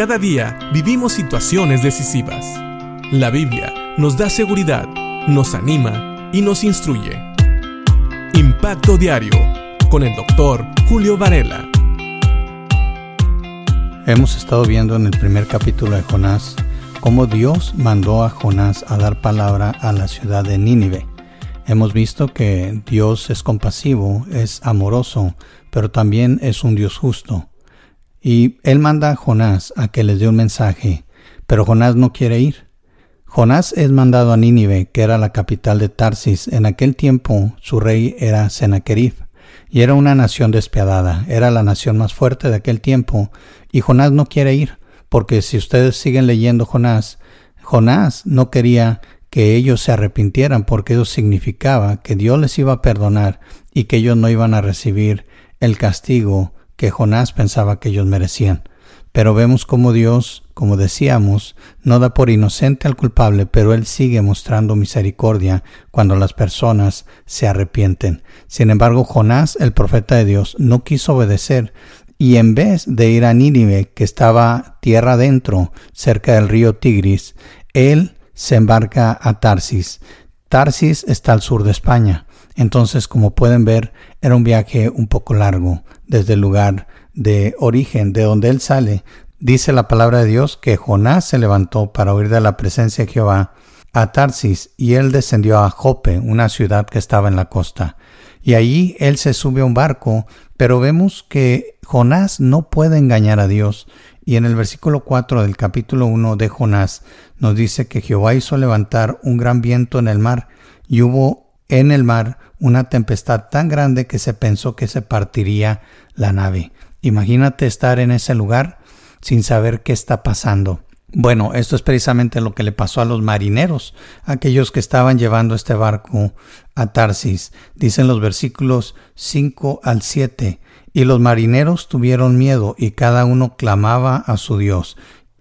Cada día vivimos situaciones decisivas. La Biblia nos da seguridad, nos anima y nos instruye. Impacto Diario con el doctor Julio Varela. Hemos estado viendo en el primer capítulo de Jonás cómo Dios mandó a Jonás a dar palabra a la ciudad de Nínive. Hemos visto que Dios es compasivo, es amoroso, pero también es un Dios justo. Y él manda a Jonás a que les dé un mensaje, pero Jonás no quiere ir. Jonás es mandado a Nínive, que era la capital de Tarsis. En aquel tiempo su rey era Sennacherib y era una nación despiadada, era la nación más fuerte de aquel tiempo, y Jonás no quiere ir, porque si ustedes siguen leyendo Jonás, Jonás no quería que ellos se arrepintieran porque eso significaba que Dios les iba a perdonar y que ellos no iban a recibir el castigo que Jonás pensaba que ellos merecían. Pero vemos como Dios, como decíamos, no da por inocente al culpable, pero Él sigue mostrando misericordia cuando las personas se arrepienten. Sin embargo, Jonás, el profeta de Dios, no quiso obedecer y en vez de ir a Nínive, que estaba tierra adentro, cerca del río Tigris, él se embarca a Tarsis. Tarsis está al sur de España. Entonces, como pueden ver, era un viaje un poco largo desde el lugar de origen, de donde él sale. Dice la palabra de Dios que Jonás se levantó para huir de la presencia de Jehová a Tarsis y él descendió a Jope, una ciudad que estaba en la costa. Y allí él se sube a un barco, pero vemos que Jonás no puede engañar a Dios y en el versículo 4 del capítulo 1 de Jonás nos dice que Jehová hizo levantar un gran viento en el mar y hubo en el mar una tempestad tan grande que se pensó que se partiría la nave. Imagínate estar en ese lugar sin saber qué está pasando. Bueno, esto es precisamente lo que le pasó a los marineros, aquellos que estaban llevando este barco a Tarsis. Dicen los versículos 5 al 7. Y los marineros tuvieron miedo y cada uno clamaba a su Dios.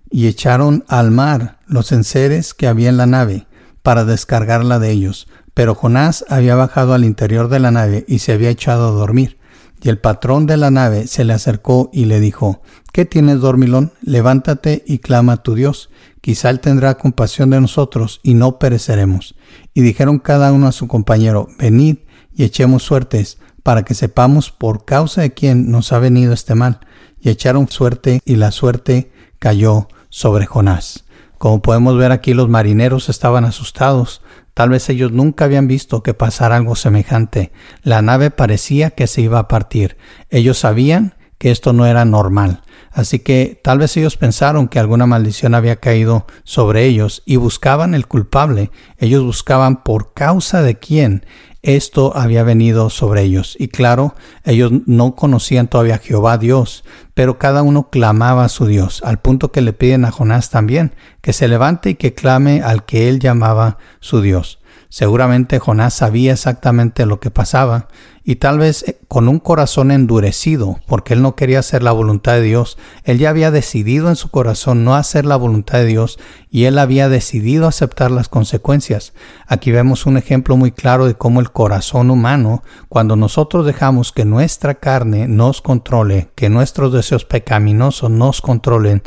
Y echaron al mar los enseres que había en la nave para descargarla de ellos. Pero Jonás había bajado al interior de la nave y se había echado a dormir. Y el patrón de la nave se le acercó y le dijo, ¿Qué tienes, dormilón? Levántate y clama a tu Dios. Quizá él tendrá compasión de nosotros y no pereceremos. Y dijeron cada uno a su compañero, Venid y echemos suertes para que sepamos por causa de quién nos ha venido este mal. Y echaron suerte y la suerte cayó sobre Jonás. Como podemos ver aquí los marineros estaban asustados. Tal vez ellos nunca habían visto que pasara algo semejante. La nave parecía que se iba a partir. Ellos sabían que esto no era normal. Así que tal vez ellos pensaron que alguna maldición había caído sobre ellos y buscaban el culpable. Ellos buscaban por causa de quién esto había venido sobre ellos. Y claro, ellos no conocían todavía a Jehová Dios, pero cada uno clamaba a su Dios, al punto que le piden a Jonás también que se levante y que clame al que él llamaba su Dios. Seguramente Jonás sabía exactamente lo que pasaba y tal vez eh, con un corazón endurecido, porque él no quería hacer la voluntad de Dios, él ya había decidido en su corazón no hacer la voluntad de Dios y él había decidido aceptar las consecuencias. Aquí vemos un ejemplo muy claro de cómo el corazón humano, cuando nosotros dejamos que nuestra carne nos controle, que nuestros deseos pecaminosos nos controlen,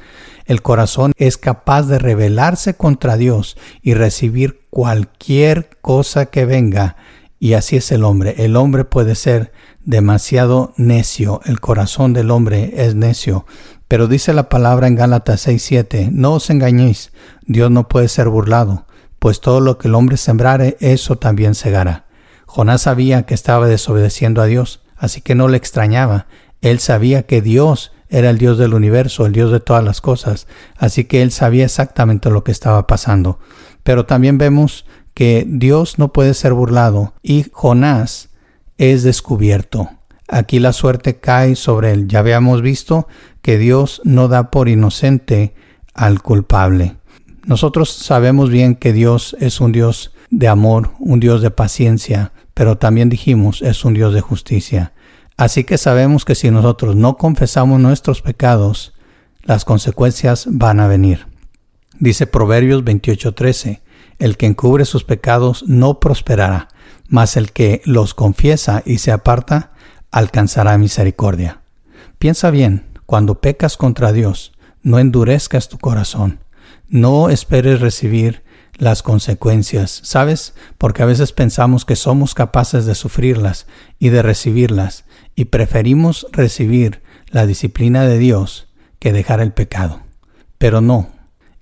el corazón es capaz de rebelarse contra Dios y recibir cualquier cosa que venga. Y así es el hombre. El hombre puede ser demasiado necio. El corazón del hombre es necio. Pero dice la palabra en Gálatas 6:7, no os engañéis, Dios no puede ser burlado, pues todo lo que el hombre sembrare, eso también segará. Jonás sabía que estaba desobedeciendo a Dios, así que no le extrañaba. Él sabía que Dios era el Dios del universo, el Dios de todas las cosas, así que él sabía exactamente lo que estaba pasando. Pero también vemos que Dios no puede ser burlado y Jonás es descubierto. Aquí la suerte cae sobre él. Ya habíamos visto que Dios no da por inocente al culpable. Nosotros sabemos bien que Dios es un Dios de amor, un Dios de paciencia, pero también dijimos es un Dios de justicia. Así que sabemos que si nosotros no confesamos nuestros pecados, las consecuencias van a venir. Dice Proverbios 28:13, el que encubre sus pecados no prosperará, mas el que los confiesa y se aparta alcanzará misericordia. Piensa bien, cuando pecas contra Dios, no endurezcas tu corazón. No esperes recibir las consecuencias, ¿sabes? Porque a veces pensamos que somos capaces de sufrirlas y de recibirlas, y preferimos recibir la disciplina de Dios que dejar el pecado. Pero no,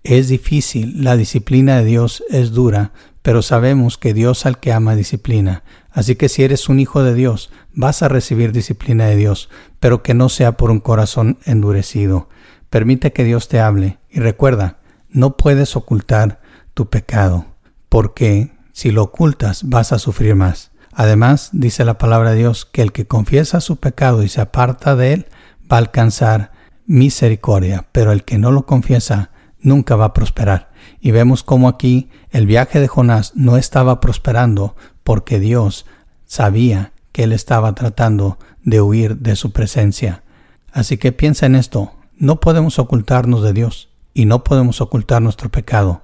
es difícil, la disciplina de Dios es dura, pero sabemos que Dios al que ama disciplina. Así que si eres un hijo de Dios, vas a recibir disciplina de Dios, pero que no sea por un corazón endurecido. Permite que Dios te hable y recuerda, no puedes ocultar tu pecado, porque si lo ocultas vas a sufrir más. Además, dice la palabra de Dios que el que confiesa su pecado y se aparta de él va a alcanzar misericordia, pero el que no lo confiesa nunca va a prosperar. Y vemos cómo aquí el viaje de Jonás no estaba prosperando porque Dios sabía que él estaba tratando de huir de su presencia. Así que piensa en esto, no podemos ocultarnos de Dios y no podemos ocultar nuestro pecado.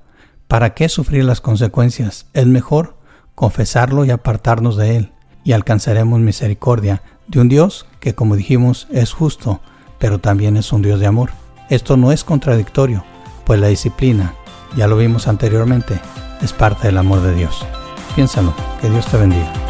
¿Para qué sufrir las consecuencias? Es mejor confesarlo y apartarnos de él, y alcanzaremos misericordia de un Dios que, como dijimos, es justo, pero también es un Dios de amor. Esto no es contradictorio, pues la disciplina, ya lo vimos anteriormente, es parte del amor de Dios. Piénsalo, que Dios te bendiga.